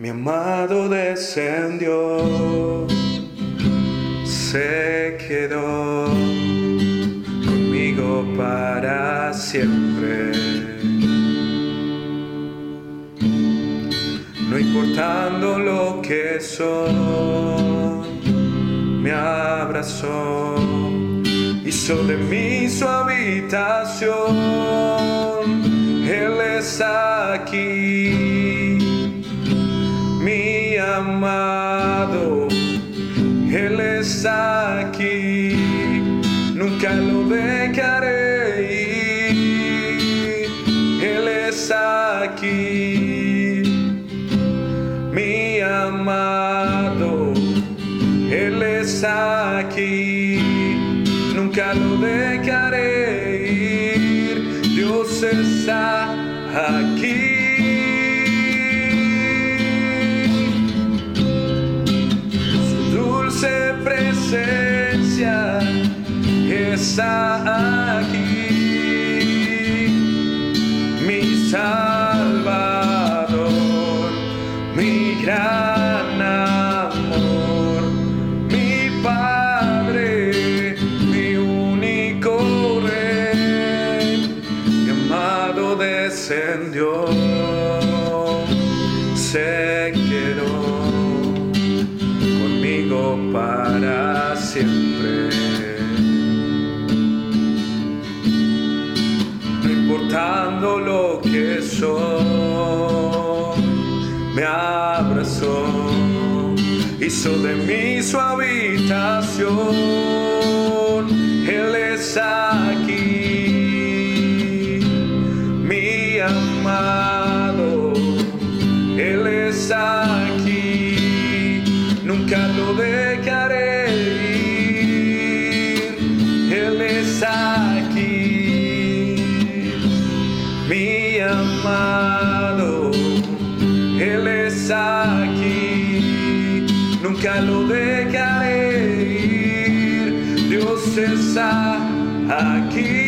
Mi amado descendió, se quedó conmigo para siempre. No importando lo que soy, me abrazó, hizo de mí su habitación. Él es aquí mi amado, Él está aquí, nunca lo dejaré ir, Él está aquí, mi amado, Él está aquí, nunca lo dejaré ir, Dios está aquí. Lo que soy, me abrazó, hizo de mí su habitación. Él es aquí, mi amado, Él es aquí, Aquí, nunca lo dejaré ir, Dios está aquí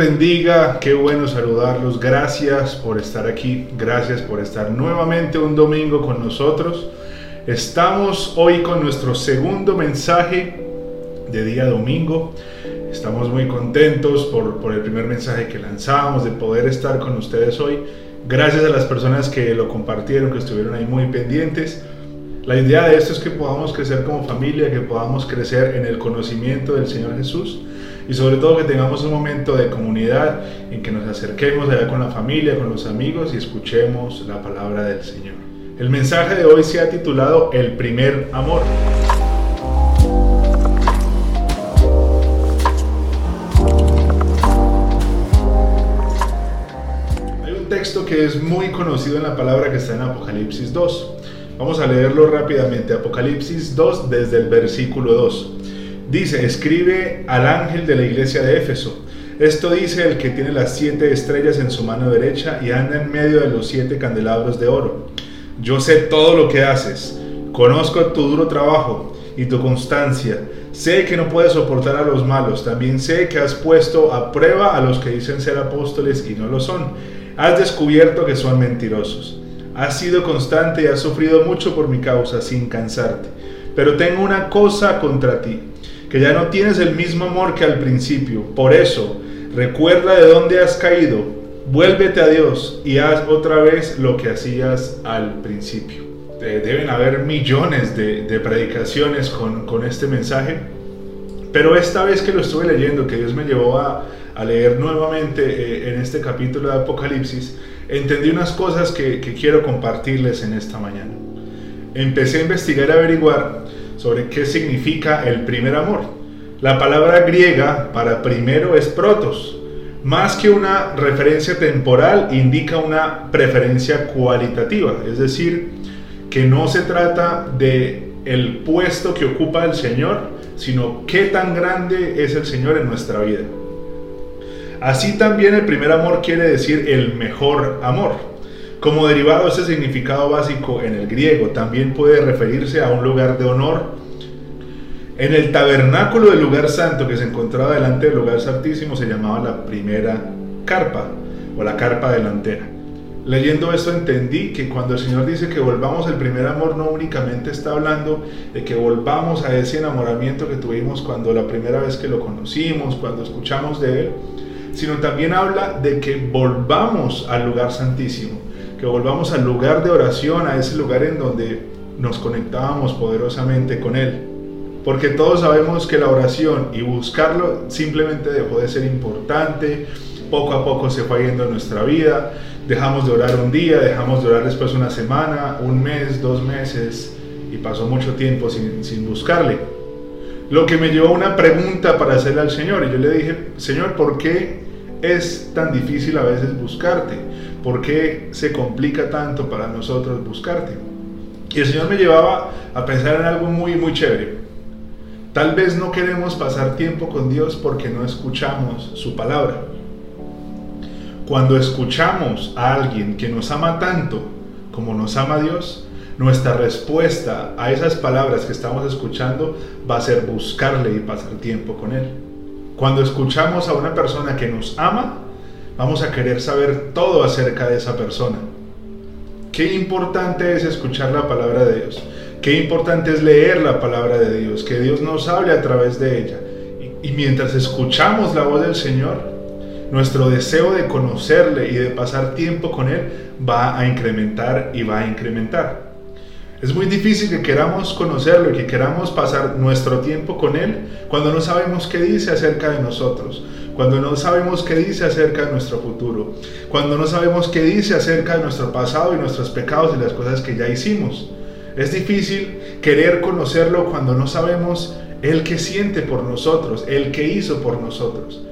bendiga, qué bueno saludarlos, gracias por estar aquí, gracias por estar nuevamente un domingo con nosotros. Estamos hoy con nuestro segundo mensaje de día domingo. Estamos muy contentos por, por el primer mensaje que lanzamos, de poder estar con ustedes hoy. Gracias a las personas que lo compartieron, que estuvieron ahí muy pendientes. La idea de esto es que podamos crecer como familia, que podamos crecer en el conocimiento del Señor Jesús y sobre todo que tengamos un momento de comunidad en que nos acerquemos allá con la familia, con los amigos y escuchemos la palabra del Señor. El mensaje de hoy se ha titulado El primer amor. Hay un texto que es muy conocido en la palabra que está en Apocalipsis 2. Vamos a leerlo rápidamente. Apocalipsis 2 desde el versículo 2. Dice, escribe al ángel de la iglesia de Éfeso. Esto dice el que tiene las siete estrellas en su mano derecha y anda en medio de los siete candelabros de oro. Yo sé todo lo que haces, conozco tu duro trabajo y tu constancia. Sé que no puedes soportar a los malos, también sé que has puesto a prueba a los que dicen ser apóstoles y no lo son. Has descubierto que son mentirosos. Has sido constante y has sufrido mucho por mi causa sin cansarte. Pero tengo una cosa contra ti que ya no tienes el mismo amor que al principio. Por eso, recuerda de dónde has caído, vuélvete a Dios y haz otra vez lo que hacías al principio. Eh, deben haber millones de, predicaciones con, este mensaje, pero esta vez que lo estuve leyendo, que Dios me llevó a, leer nuevamente eh, en este capítulo de Apocalipsis, entendí unas cosas que, que quiero compartirles en esta mañana. Empecé a investigar y averiguar sobre qué significa el primer amor. La palabra griega para primero es protos. Más que una referencia temporal, indica una preferencia cualitativa, es decir, que no se trata de el puesto que ocupa el Señor, sino qué tan grande es el Señor en nuestra vida. Así también el primer amor quiere decir el mejor amor. Como derivado de ese significado básico en el griego, también puede referirse a un lugar de honor. En el tabernáculo del lugar santo que se encontraba delante del lugar santísimo se llamaba la primera carpa o la carpa delantera. Leyendo esto entendí que cuando el Señor dice que volvamos al primer amor no únicamente está hablando de que volvamos a ese enamoramiento que tuvimos cuando la primera vez que lo conocimos, cuando escuchamos de Él, sino también habla de que volvamos al lugar santísimo que volvamos al lugar de oración, a ese lugar en donde nos conectábamos poderosamente con Él. Porque todos sabemos que la oración y buscarlo simplemente dejó de ser importante, poco a poco se fue yendo en nuestra vida, dejamos de orar un día, dejamos de orar después una semana, un mes, dos meses, y pasó mucho tiempo sin, sin buscarle. Lo que me llevó a una pregunta para hacerle al Señor, y yo le dije, Señor, ¿por qué es tan difícil a veces buscarte? ¿Por qué se complica tanto para nosotros buscarte? Y el Señor me llevaba a pensar en algo muy, muy chévere. Tal vez no queremos pasar tiempo con Dios porque no escuchamos su palabra. Cuando escuchamos a alguien que nos ama tanto como nos ama Dios, nuestra respuesta a esas palabras que estamos escuchando va a ser buscarle y pasar tiempo con Él. Cuando escuchamos a una persona que nos ama, vamos a querer saber todo acerca de esa persona. Qué importante es escuchar la palabra de Dios. Qué importante es leer la palabra de Dios, que Dios nos hable a través de ella. Y, mientras escuchamos la voz del Señor, nuestro deseo de conocerle y de pasar tiempo con Él va a incrementar y va a incrementar. Es muy difícil que queramos conocerlo y que queramos pasar nuestro tiempo con Él cuando no sabemos qué dice acerca de nosotros, cuando no sabemos qué dice acerca de nuestro futuro, cuando no sabemos qué dice acerca de nuestro pasado y nuestros pecados y las cosas que ya hicimos. Es difícil querer conocerlo cuando no sabemos el que siente por nosotros, el que hizo por nosotros.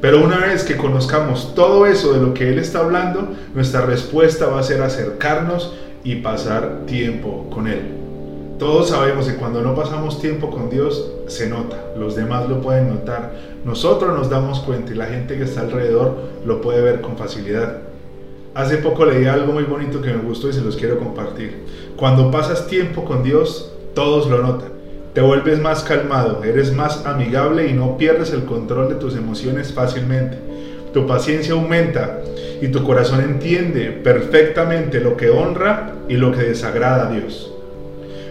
Pero una vez que conozcamos todo eso de lo que Él está hablando, nuestra respuesta va a ser acercarnos y pasar tiempo con Él. Todos sabemos que cuando no pasamos tiempo con Dios se nota, los demás lo pueden notar, nosotros nos damos cuenta y la gente que está alrededor lo puede ver con facilidad. Hace poco leí algo muy bonito que me gustó y se los quiero compartir. Cuando pasas tiempo con Dios, todos lo notan. Te vuelves más calmado, eres más amigable y no pierdes el control de tus emociones fácilmente tu paciencia aumenta y tu corazón entiende perfectamente lo que honra y lo que desagrada a Dios.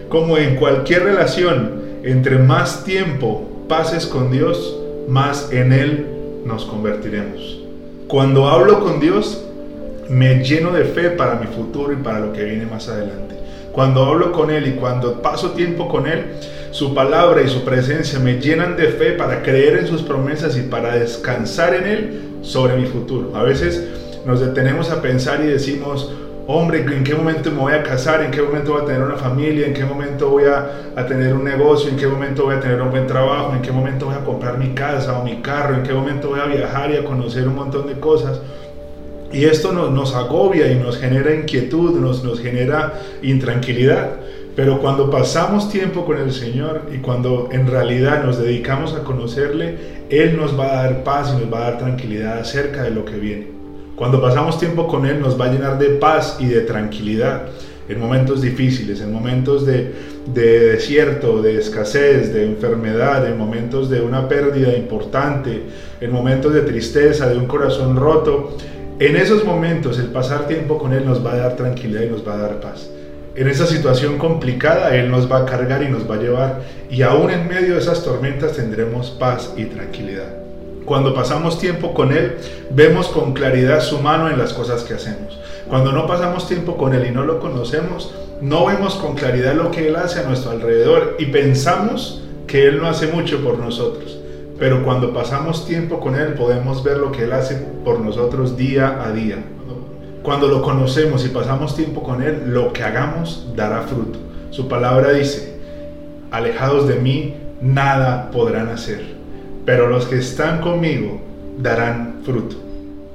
Como en cualquier relación, entre más tiempo pases con Dios, más en Él nos convertiremos. Cuando hablo con Dios, me lleno de fe para mi futuro y para lo que viene más adelante. Cuando hablo con Él y cuando paso tiempo con Él, su palabra y su presencia me llenan de fe para creer en sus promesas y para descansar en Él sobre mi futuro. A veces nos detenemos a pensar y decimos, hombre, ¿en qué momento me voy a casar? ¿En qué momento voy a tener una familia? ¿En qué momento voy a, tener un negocio? ¿En qué momento voy a tener un buen trabajo? ¿En qué momento voy a comprar mi casa o mi carro? ¿En qué momento voy a viajar y a conocer un montón de cosas? Y esto nos, nos agobia y nos genera inquietud, nos, nos genera intranquilidad. Pero cuando pasamos tiempo con el Señor y cuando en realidad nos dedicamos a conocerle, Él nos va a dar paz y nos va a dar tranquilidad acerca de lo que viene. Cuando pasamos tiempo con Él nos va a llenar de paz y de tranquilidad en momentos difíciles, en momentos de, de desierto, de escasez, de enfermedad, en momentos de una pérdida importante, en momentos de tristeza, de un corazón roto. En esos momentos el pasar tiempo con Él nos va a dar tranquilidad y nos va a dar paz. En esa situación complicada Él nos va a cargar y nos va a llevar y aún en medio de esas tormentas tendremos paz y tranquilidad. Cuando pasamos tiempo con Él, vemos con claridad su mano en las cosas que hacemos. Cuando no pasamos tiempo con Él y no lo conocemos, no vemos con claridad lo que Él hace a nuestro alrededor y pensamos que Él no hace mucho por nosotros. Pero cuando pasamos tiempo con Él podemos ver lo que Él hace por nosotros día a día. Cuando lo conocemos y pasamos tiempo con Él, lo que hagamos dará fruto. Su palabra dice, alejados de mí, nada podrán hacer. Pero los que están conmigo darán fruto.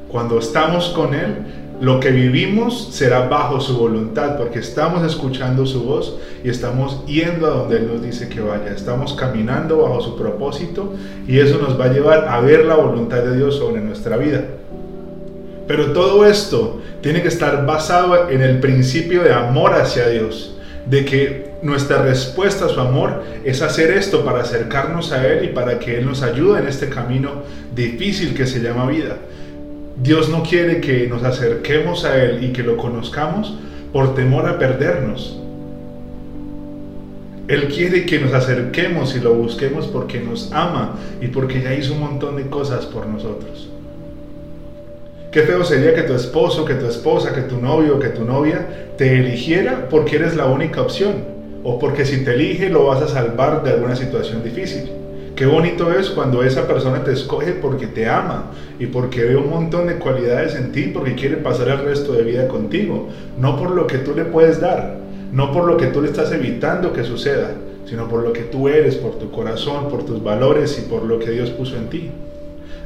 Cuando estamos con Él, lo que vivimos será bajo su voluntad, porque estamos escuchando su voz y estamos yendo a donde Él nos dice que vaya. Estamos caminando bajo su propósito y eso nos va a llevar a ver la voluntad de Dios sobre nuestra vida. Pero todo esto tiene que estar basado en el principio de amor hacia Dios, de que nuestra respuesta a su amor es hacer esto para acercarnos a Él y para que Él nos ayude en este camino difícil que se llama vida. Dios no quiere que nos acerquemos a Él y que lo conozcamos por temor a perdernos. Él quiere que nos acerquemos y lo busquemos porque nos ama y porque ya hizo un montón de cosas por nosotros. Qué feo sería que tu esposo, que tu esposa, que tu novio, que tu novia te eligiera porque eres la única opción o porque si te elige lo vas a salvar de alguna situación difícil. Qué bonito es cuando esa persona te escoge porque te ama y porque ve un montón de cualidades en ti, porque quiere pasar el resto de vida contigo, no por lo que tú le puedes dar, no por lo que tú le estás evitando que suceda, sino por lo que tú eres, por tu corazón, por tus valores y por lo que Dios puso en ti.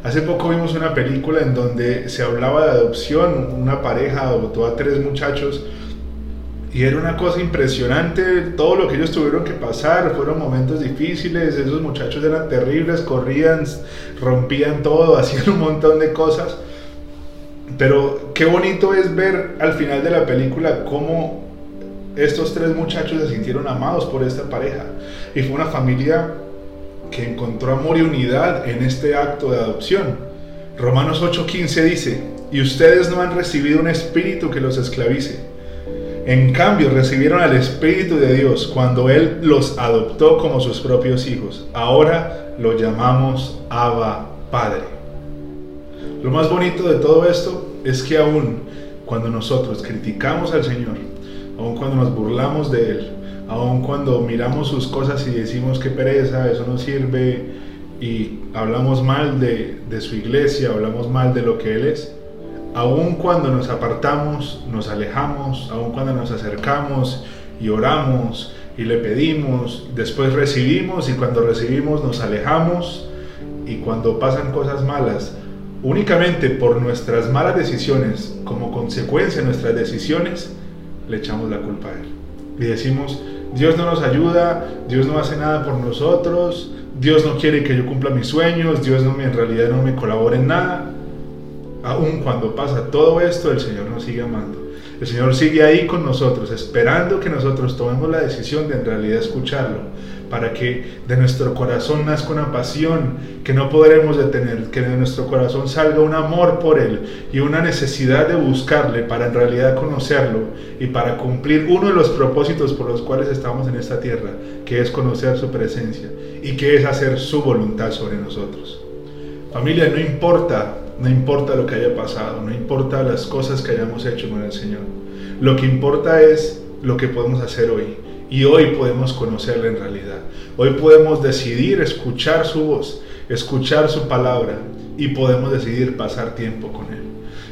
Hace poco vimos una película en donde se hablaba de adopción, una pareja adoptó a tres muchachos y era una cosa impresionante todo lo que ellos tuvieron que pasar, fueron momentos difíciles, esos muchachos eran terribles, corrían, rompían todo, hacían un montón de cosas. Pero qué bonito es ver al final de la película cómo estos tres muchachos se sintieron amados por esta pareja. Y fue una familia que encontró amor y unidad en este acto de adopción. Romanos 8:15 dice, y ustedes no han recibido un espíritu que los esclavice en cambio, recibieron al Espíritu de Dios cuando Él los adoptó como sus propios hijos. Ahora lo llamamos Abba Padre. Lo más bonito de todo esto es que aún cuando nosotros criticamos al Señor, aún cuando nos burlamos de Él, aún cuando miramos sus cosas y decimos que pereza, eso no sirve, y hablamos mal de, de su iglesia, hablamos mal de lo que Él es, aun cuando nos apartamos, nos alejamos, aun cuando nos acercamos y oramos y le pedimos, después recibimos y cuando recibimos nos alejamos y cuando pasan cosas malas, únicamente por nuestras malas decisiones, como consecuencia de nuestras decisiones, le echamos la culpa a Él. Y decimos, Dios no nos ayuda, Dios no hace nada por nosotros, Dios no quiere que yo cumpla mis sueños, Dios no, en realidad no me colabora en nada aun cuando pasa todo esto, el Señor nos sigue amando. El Señor sigue ahí con nosotros, esperando que nosotros tomemos la decisión de en realidad escucharlo, para que de nuestro corazón nazca una pasión que no podremos detener, que de nuestro corazón salga un amor por Él y una necesidad de buscarle para en realidad conocerlo y para cumplir uno de los propósitos por los cuales estamos en esta tierra, que es conocer su presencia y que es hacer su voluntad sobre nosotros. Familia, no importa no importa lo que haya pasado, no importa las cosas que hayamos hecho con el Señor. Lo que importa es lo que podemos hacer hoy. Y hoy podemos conocerle en realidad. Hoy podemos decidir escuchar su voz, escuchar su palabra y podemos decidir pasar tiempo con Él.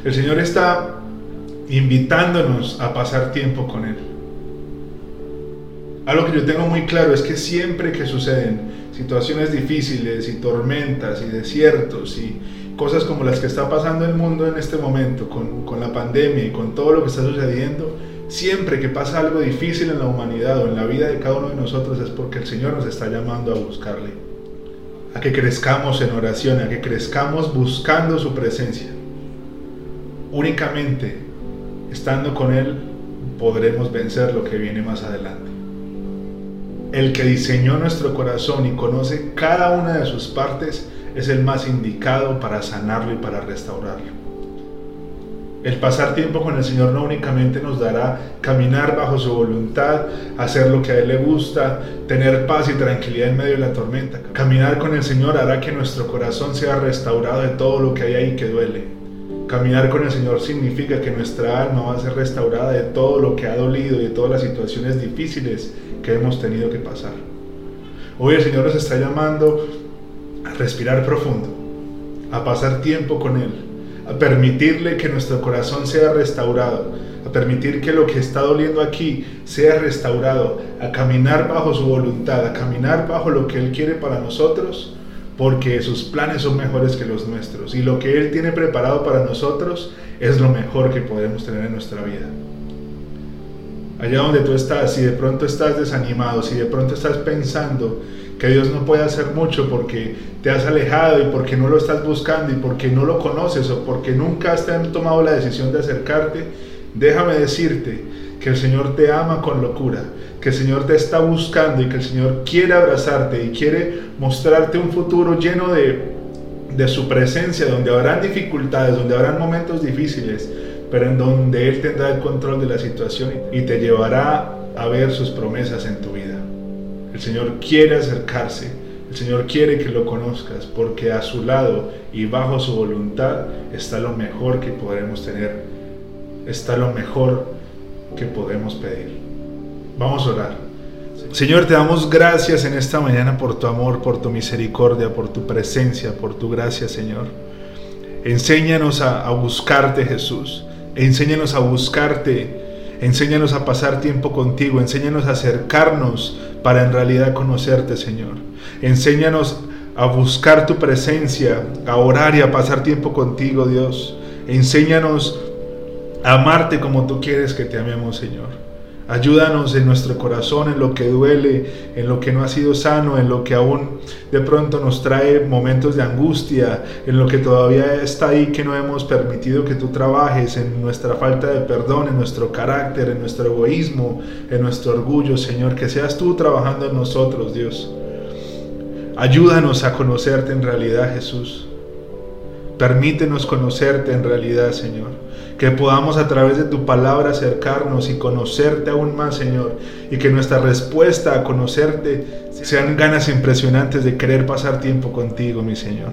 El Señor está invitándonos a pasar tiempo con Él. Algo que yo tengo muy claro es que siempre que suceden situaciones difíciles y tormentas y desiertos y, cosas como las que está pasando el mundo en este momento, con, con, la pandemia y con todo lo que está sucediendo, siempre que pasa algo difícil en la humanidad o en la vida de cada uno de nosotros es porque el Señor nos está llamando a buscarle, a que crezcamos en oración, a que crezcamos buscando su presencia. Únicamente estando con Él podremos vencer lo que viene más adelante. El que diseñó nuestro corazón y conoce cada una de sus partes, es el más indicado para sanarlo y para restaurarlo. El pasar tiempo con el Señor no únicamente nos dará caminar bajo su voluntad, hacer lo que a Él le gusta, tener paz y tranquilidad en medio de la tormenta. Caminar con el Señor hará que nuestro corazón sea restaurado de todo lo que hay ahí que duele. Caminar con el Señor significa que nuestra alma va a ser restaurada de todo lo que ha dolido y de todas las situaciones difíciles que hemos tenido que pasar. Hoy el Señor nos está llamando a respirar profundo, a pasar tiempo con Él, a permitirle que nuestro corazón sea restaurado, a permitir que lo que está doliendo aquí sea restaurado, a caminar bajo su voluntad, a caminar bajo lo que Él quiere para nosotros, porque sus planes son mejores que los nuestros y lo que Él tiene preparado para nosotros es lo mejor que podemos tener en nuestra vida. Allá donde tú estás, si de pronto estás desanimado, si de pronto estás pensando que Dios no puede hacer mucho porque te has alejado y porque no lo estás buscando y porque no lo conoces o porque nunca has tomado la decisión de acercarte, déjame decirte que el Señor te ama con locura, que el Señor te está buscando y que el Señor quiere abrazarte y quiere mostrarte un futuro lleno de, de su presencia, donde habrán dificultades, donde habrán momentos difíciles, pero en donde Él tendrá el control de la situación y te llevará a ver sus promesas en tu vida. El Señor quiere acercarse, el Señor quiere que lo conozcas, porque a su lado y bajo su voluntad está lo mejor que podremos tener, está lo mejor que podemos pedir. Vamos a orar. Señor, te damos gracias en esta mañana por tu amor, por tu misericordia, por tu presencia, por tu gracia, Señor. Enséñanos a, a buscarte, Jesús. Enséñanos a buscarte Enséñanos a pasar tiempo contigo, enséñanos a acercarnos para en realidad conocerte, Señor. Enséñanos a buscar tu presencia, a orar y a pasar tiempo contigo, Dios. Enséñanos a amarte como tú quieres que te amemos, Señor. Ayúdanos en nuestro corazón, en lo que duele, en lo que no ha sido sano, en lo que aún de pronto nos trae momentos de angustia, en lo que todavía está ahí que no hemos permitido que tú trabajes, en nuestra falta de perdón, en nuestro carácter, en nuestro egoísmo, en nuestro orgullo, Señor. Que seas tú trabajando en nosotros, Dios. Ayúdanos a conocerte en realidad, Jesús. Permítenos conocerte en realidad, Señor que podamos a través de tu palabra acercarnos y conocerte aún más, Señor, y que nuestra respuesta a conocerte sean ganas impresionantes de querer pasar tiempo contigo, mi Señor.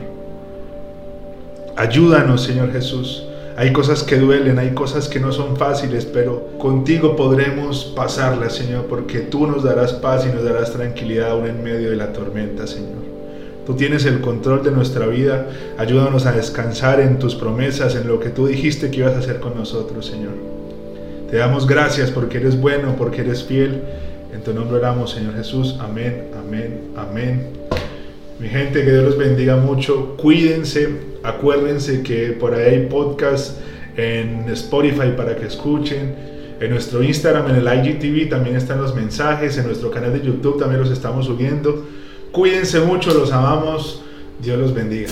Ayúdanos, Señor Jesús. Hay cosas que duelen, hay cosas que no son fáciles, pero contigo podremos pasarlas, Señor, porque tú nos darás paz y nos darás tranquilidad aún en medio de la tormenta, Señor. Tú tienes el control de nuestra vida. Ayúdanos a descansar en tus promesas, en lo que tú dijiste que ibas a hacer con nosotros, Señor. Te damos gracias porque eres bueno, porque eres fiel. En tu nombre oramos, Señor Jesús. Amén, amén, amén. Mi gente, que Dios los bendiga mucho. Cuídense. Acuérdense que por ahí hay podcast en Spotify para que escuchen. En nuestro Instagram, en el IGTV también están los mensajes. En nuestro canal de YouTube también los estamos subiendo. Cuídense mucho, los amamos. Dios los bendiga.